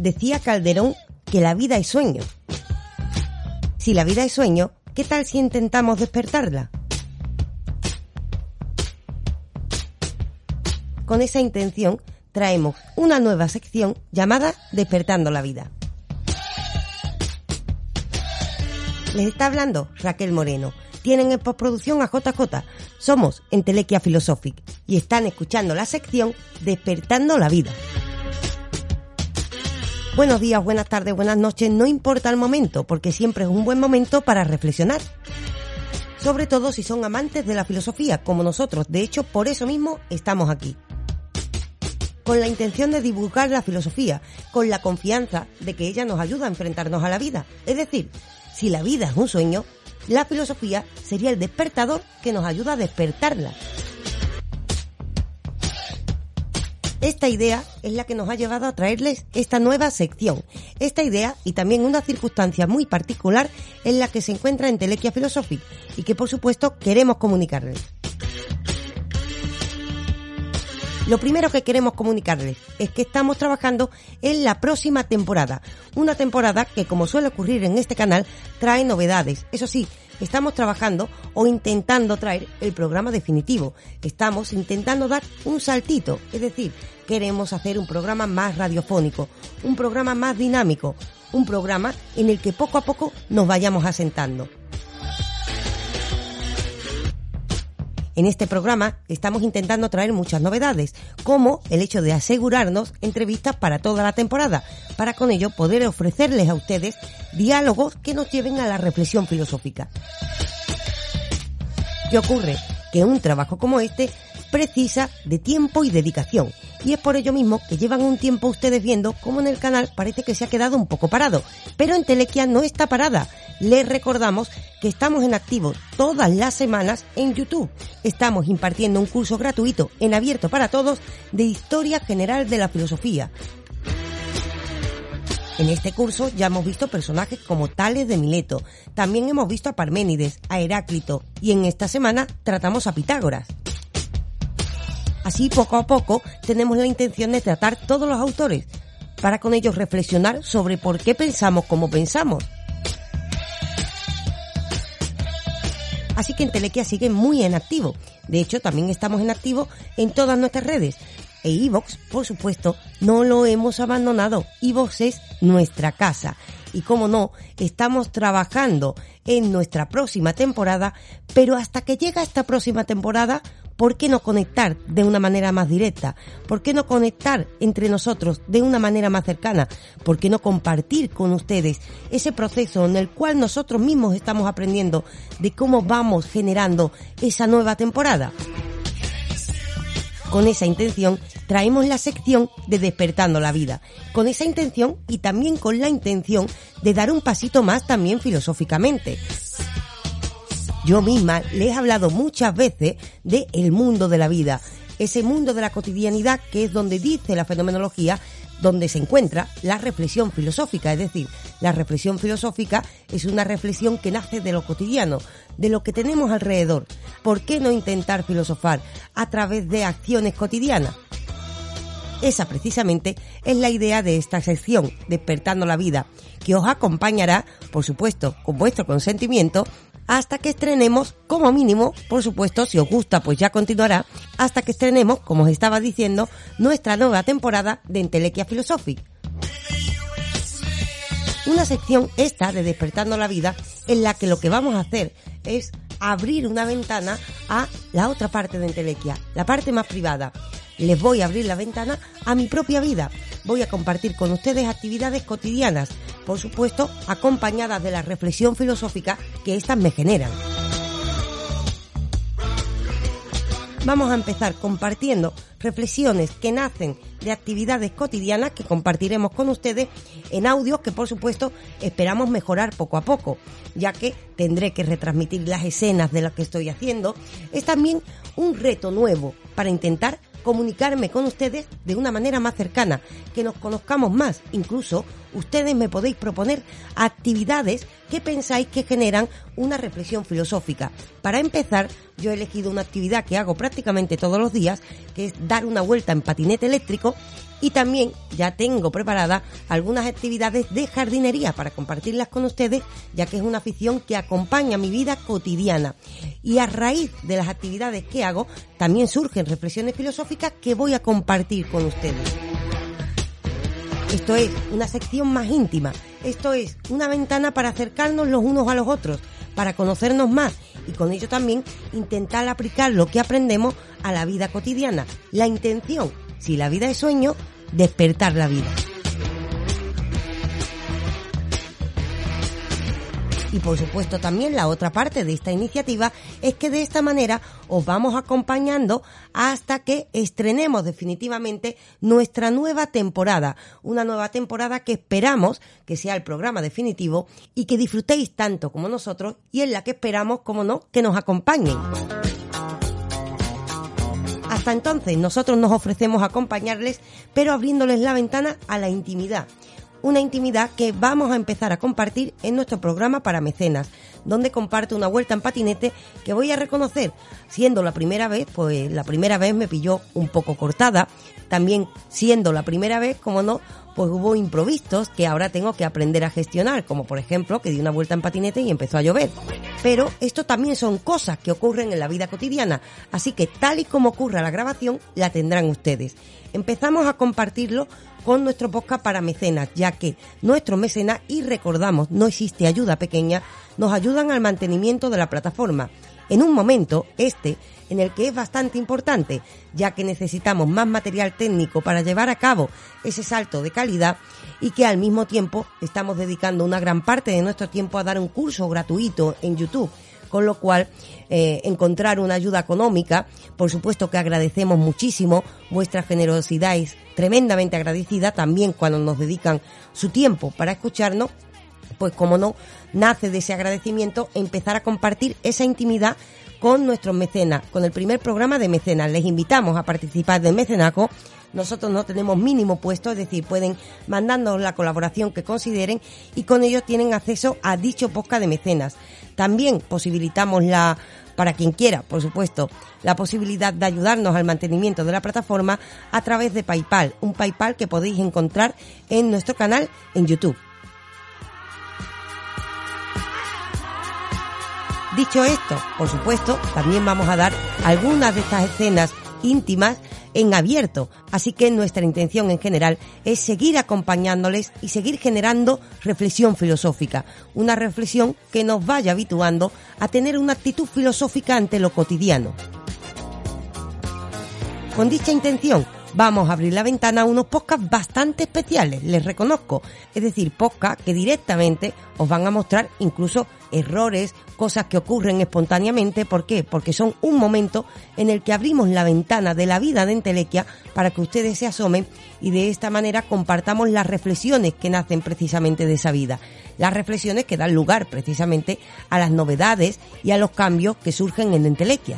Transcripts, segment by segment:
Decía Calderón que la vida es sueño. Si la vida es sueño, ¿qué tal si intentamos despertarla? Con esa intención, traemos una nueva sección llamada Despertando la Vida. Les está hablando Raquel Moreno. Tienen en postproducción a JJ. Somos en Telequia Philosophic y están escuchando la sección Despertando la Vida. Buenos días, buenas tardes, buenas noches, no importa el momento, porque siempre es un buen momento para reflexionar. Sobre todo si son amantes de la filosofía, como nosotros. De hecho, por eso mismo estamos aquí con la intención de divulgar la filosofía, con la confianza de que ella nos ayuda a enfrentarnos a la vida. Es decir, si la vida es un sueño, la filosofía sería el despertador que nos ayuda a despertarla. Esta idea es la que nos ha llevado a traerles esta nueva sección. Esta idea y también una circunstancia muy particular en la que se encuentra en Telequia Philosophic y que por supuesto queremos comunicarles. Lo primero que queremos comunicarles es que estamos trabajando en la próxima temporada. Una temporada que, como suele ocurrir en este canal, trae novedades. Eso sí, estamos trabajando o intentando traer el programa definitivo. Estamos intentando dar un saltito. Es decir, queremos hacer un programa más radiofónico, un programa más dinámico, un programa en el que poco a poco nos vayamos asentando. En este programa estamos intentando traer muchas novedades, como el hecho de asegurarnos entrevistas para toda la temporada, para con ello poder ofrecerles a ustedes diálogos que nos lleven a la reflexión filosófica. ¿Qué ocurre? Que un trabajo como este precisa de tiempo y dedicación. Y es por ello mismo que llevan un tiempo ustedes viendo cómo en el canal parece que se ha quedado un poco parado. Pero en Telequia no está parada. Les recordamos que estamos en activo todas las semanas en YouTube. Estamos impartiendo un curso gratuito en abierto para todos de Historia General de la Filosofía. En este curso ya hemos visto personajes como Tales de Mileto, también hemos visto a Parménides, a Heráclito y en esta semana tratamos a Pitágoras. Así, poco a poco, tenemos la intención de tratar todos los autores, para con ellos reflexionar sobre por qué pensamos como pensamos. Así que en Telequia sigue muy en activo. De hecho, también estamos en activo en todas nuestras redes. E iVox, por supuesto, no lo hemos abandonado. iVox es nuestra casa. Y como no, estamos trabajando en nuestra próxima temporada, pero hasta que llega esta próxima temporada, ¿por qué no conectar de una manera más directa? ¿Por qué no conectar entre nosotros de una manera más cercana? ¿Por qué no compartir con ustedes ese proceso en el cual nosotros mismos estamos aprendiendo de cómo vamos generando esa nueva temporada? Con esa intención traemos la sección de Despertando la Vida. Con esa intención y también con la intención de dar un pasito más también filosóficamente. Yo misma les he hablado muchas veces de el mundo de la vida, ese mundo de la cotidianidad que es donde dice la fenomenología donde se encuentra la reflexión filosófica, es decir, la reflexión filosófica es una reflexión que nace de lo cotidiano, de lo que tenemos alrededor. ¿Por qué no intentar filosofar a través de acciones cotidianas? Esa precisamente es la idea de esta sección, Despertando la Vida, que os acompañará, por supuesto, con vuestro consentimiento, hasta que estrenemos, como mínimo, por supuesto, si os gusta, pues ya continuará, hasta que estrenemos, como os estaba diciendo, nuestra nueva temporada de Entelequia Philosophic. Una sección esta de Despertando la Vida en la que lo que vamos a hacer es abrir una ventana a la otra parte de Entelequia, la parte más privada. Les voy a abrir la ventana a mi propia vida. Voy a compartir con ustedes actividades cotidianas, por supuesto, acompañadas de la reflexión filosófica que éstas me generan. vamos a empezar compartiendo reflexiones que nacen de actividades cotidianas que compartiremos con ustedes en audios que por supuesto esperamos mejorar poco a poco, ya que tendré que retransmitir las escenas de lo que estoy haciendo. Es también un reto nuevo para intentar comunicarme con ustedes de una manera más cercana, que nos conozcamos más. Incluso ustedes me podéis proponer actividades que pensáis que generan una reflexión filosófica. Para empezar, yo he elegido una actividad que hago prácticamente todos los días, que es dar una vuelta en patinete eléctrico y también ya tengo preparada algunas actividades de jardinería para compartirlas con ustedes, ya que es una afición que acompaña mi vida cotidiana. Y a raíz de las actividades que hago, también surgen reflexiones filosóficas que voy a compartir con ustedes. Esto es una sección más íntima. Esto es una ventana para acercarnos los unos a los otros, para conocernos más y con ello también intentar aplicar lo que aprendemos a la vida cotidiana. La intención, si la vida es sueño, despertar la vida. Y por supuesto también la otra parte de esta iniciativa es que de esta manera os vamos acompañando hasta que estrenemos definitivamente nuestra nueva temporada. Una nueva temporada que esperamos que sea el programa definitivo y que disfrutéis tanto como nosotros y en la que esperamos, como no, que nos acompañen. Hasta entonces nosotros nos ofrecemos acompañarles, pero abriéndoles la ventana a la intimidad una intimidad que vamos a empezar a compartir en nuestro programa para mecenas, donde comparto una vuelta en patinete que voy a reconocer, siendo la primera vez, pues la primera vez me pilló un poco cortada, también siendo la primera vez, como no, pues hubo improvistos que ahora tengo que aprender a gestionar, como por ejemplo que di una vuelta en patinete y empezó a llover. Pero esto también son cosas que ocurren en la vida cotidiana, así que tal y como ocurra la grabación, la tendrán ustedes. Empezamos a compartirlo con nuestro podcast para mecenas, ya que nuestros mecenas, y recordamos, no existe ayuda pequeña, nos ayudan al mantenimiento de la plataforma. En un momento, este, en el que es bastante importante, ya que necesitamos más material técnico para llevar a cabo ese salto de calidad y que al mismo tiempo estamos dedicando una gran parte de nuestro tiempo a dar un curso gratuito en YouTube con lo cual eh, encontrar una ayuda económica, por supuesto que agradecemos muchísimo, vuestra generosidad es tremendamente agradecida también cuando nos dedican su tiempo para escucharnos, pues como no, nace de ese agradecimiento empezar a compartir esa intimidad con nuestros mecenas, con el primer programa de mecenas. Les invitamos a participar del mecenaco nosotros no tenemos mínimo puesto, es decir, pueden mandarnos la colaboración que consideren y con ello tienen acceso a dicho podcast de mecenas. También posibilitamos la para quien quiera, por supuesto, la posibilidad de ayudarnos al mantenimiento de la plataforma a través de PayPal, un PayPal que podéis encontrar en nuestro canal en YouTube. Dicho esto, por supuesto, también vamos a dar algunas de estas escenas íntimas en abierto. Así que nuestra intención en general es seguir acompañándoles y seguir generando reflexión filosófica. Una reflexión que nos vaya habituando a tener una actitud filosófica ante lo cotidiano. Con dicha intención, vamos a abrir la ventana a unos podcasts bastante especiales, les reconozco. Es decir, podcasts que directamente os van a mostrar incluso errores, cosas que ocurren espontáneamente. ¿Por qué? Porque son un momento en el que abrimos la ventana de la vida de Entelequia para que ustedes se asomen y de esta manera compartamos las reflexiones que nacen precisamente de esa vida. Las reflexiones que dan lugar precisamente a las novedades y a los cambios que surgen en Entelequia.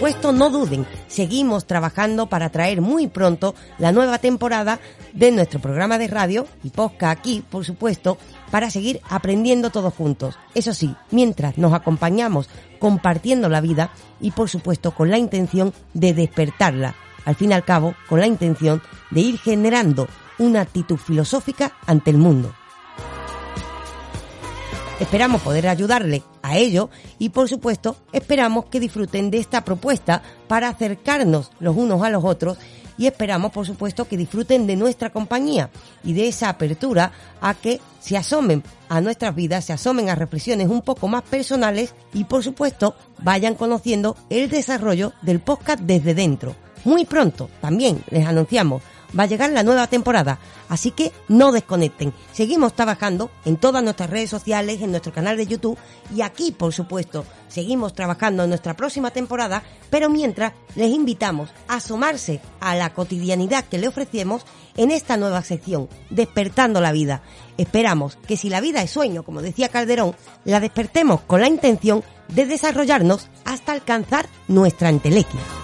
Puesto no duden, seguimos trabajando para traer muy pronto la nueva temporada de nuestro programa de radio y podcast aquí, por supuesto, para seguir aprendiendo todos juntos. Eso sí, mientras nos acompañamos compartiendo la vida y por supuesto con la intención de despertarla. Al fin y al cabo, con la intención de ir generando una actitud filosófica ante el mundo. Esperamos poder ayudarle a ello y por supuesto esperamos que disfruten de esta propuesta para acercarnos los unos a los otros y esperamos, por supuesto, que disfruten de nuestra compañía y de esa apertura a que se asomen a nuestras vidas, se asomen a reflexiones un poco más personales y, por supuesto, vayan conociendo el desarrollo del podcast desde dentro. Muy pronto también les anunciamos va a llegar la nueva temporada, así que no desconecten. Seguimos trabajando en todas nuestras redes sociales, en nuestro canal de YouTube y aquí, por supuesto, seguimos trabajando en nuestra próxima temporada, pero mientras les invitamos a asomarse a la cotidianidad que le ofrecemos en esta nueva sección, Despertando la Vida. Esperamos que si la vida es sueño, como decía Calderón, la despertemos con la intención de desarrollarnos hasta alcanzar nuestra entelequia.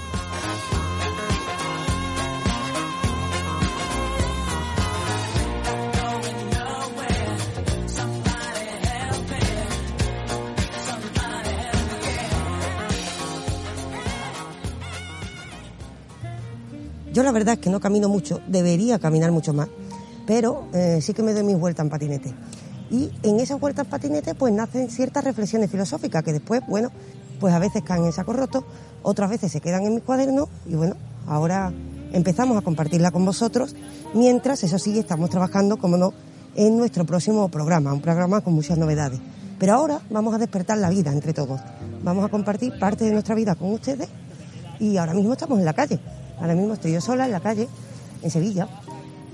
Yo la verdad es que no camino mucho, debería caminar mucho más, pero eh, sí que me doy mis vueltas en patinete. Y en esas vueltas en patinete pues nacen ciertas reflexiones filosóficas que después, bueno, pues a veces caen en saco roto, otras veces se quedan en mis cuadernos y bueno, ahora empezamos a compartirla con vosotros, mientras, eso sí, estamos trabajando, como no, en nuestro próximo programa, un programa con muchas novedades. Pero ahora vamos a despertar la vida entre todos. Vamos a compartir parte de nuestra vida con ustedes y ahora mismo estamos en la calle. Ahora mismo estoy yo sola en la calle, en Sevilla.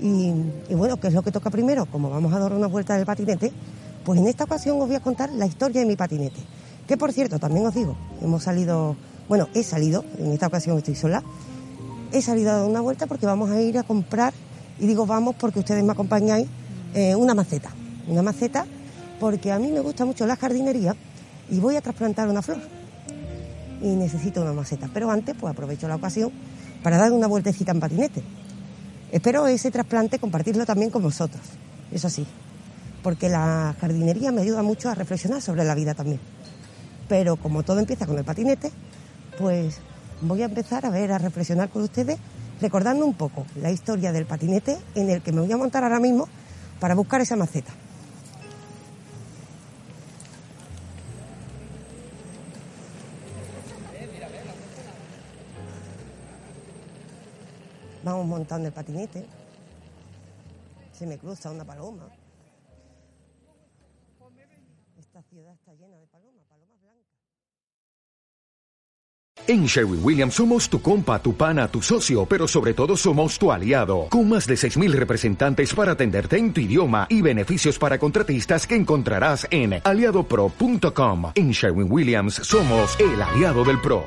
Y, bueno, ¿qué es lo que toca primero? Como vamos a dar una vuelta del patinete, pues en esta ocasión os voy a contar la historia de mi patinete. Que por cierto, también os digo, hemos salido, bueno, he salido, en esta ocasión estoy sola, he salido a dar una vuelta porque vamos a ir a comprar, y digo vamos porque ustedes me acompañáis, eh, una maceta. Una maceta porque a mí me gusta mucho la jardinería y voy a trasplantar una flor. Y necesito una maceta. Pero antes, pues aprovecho la ocasión para dar una vueltecita en patinete. Espero ese trasplante compartirlo también con vosotros, eso sí, porque la jardinería me ayuda mucho a reflexionar sobre la vida también. Pero como todo empieza con el patinete, pues voy a empezar a ver, a reflexionar con ustedes, recordando un poco la historia del patinete en el que me voy a montar ahora mismo para buscar esa maceta. Montando el patinete. Se me cruza una paloma. Esta ciudad está llena de palomas, palomas blancas. En Sherwin Williams somos tu compa, tu pana, tu socio, pero sobre todo somos tu aliado, con más de 6.000 representantes para atenderte en tu idioma y beneficios para contratistas que encontrarás en aliadopro.com. En Sherwin Williams somos el aliado del PRO.